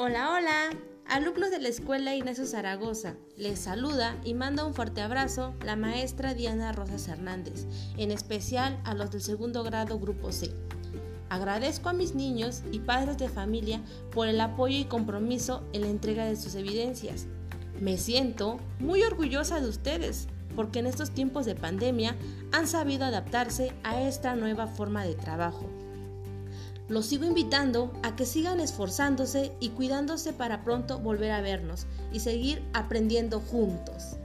Hola, hola, alumnos de la Escuela Ignacio Zaragoza. Les saluda y manda un fuerte abrazo la maestra Diana Rosas Hernández, en especial a los del segundo grado Grupo C. Agradezco a mis niños y padres de familia por el apoyo y compromiso en la entrega de sus evidencias. Me siento muy orgullosa de ustedes porque en estos tiempos de pandemia han sabido adaptarse a esta nueva forma de trabajo. Los sigo invitando a que sigan esforzándose y cuidándose para pronto volver a vernos y seguir aprendiendo juntos.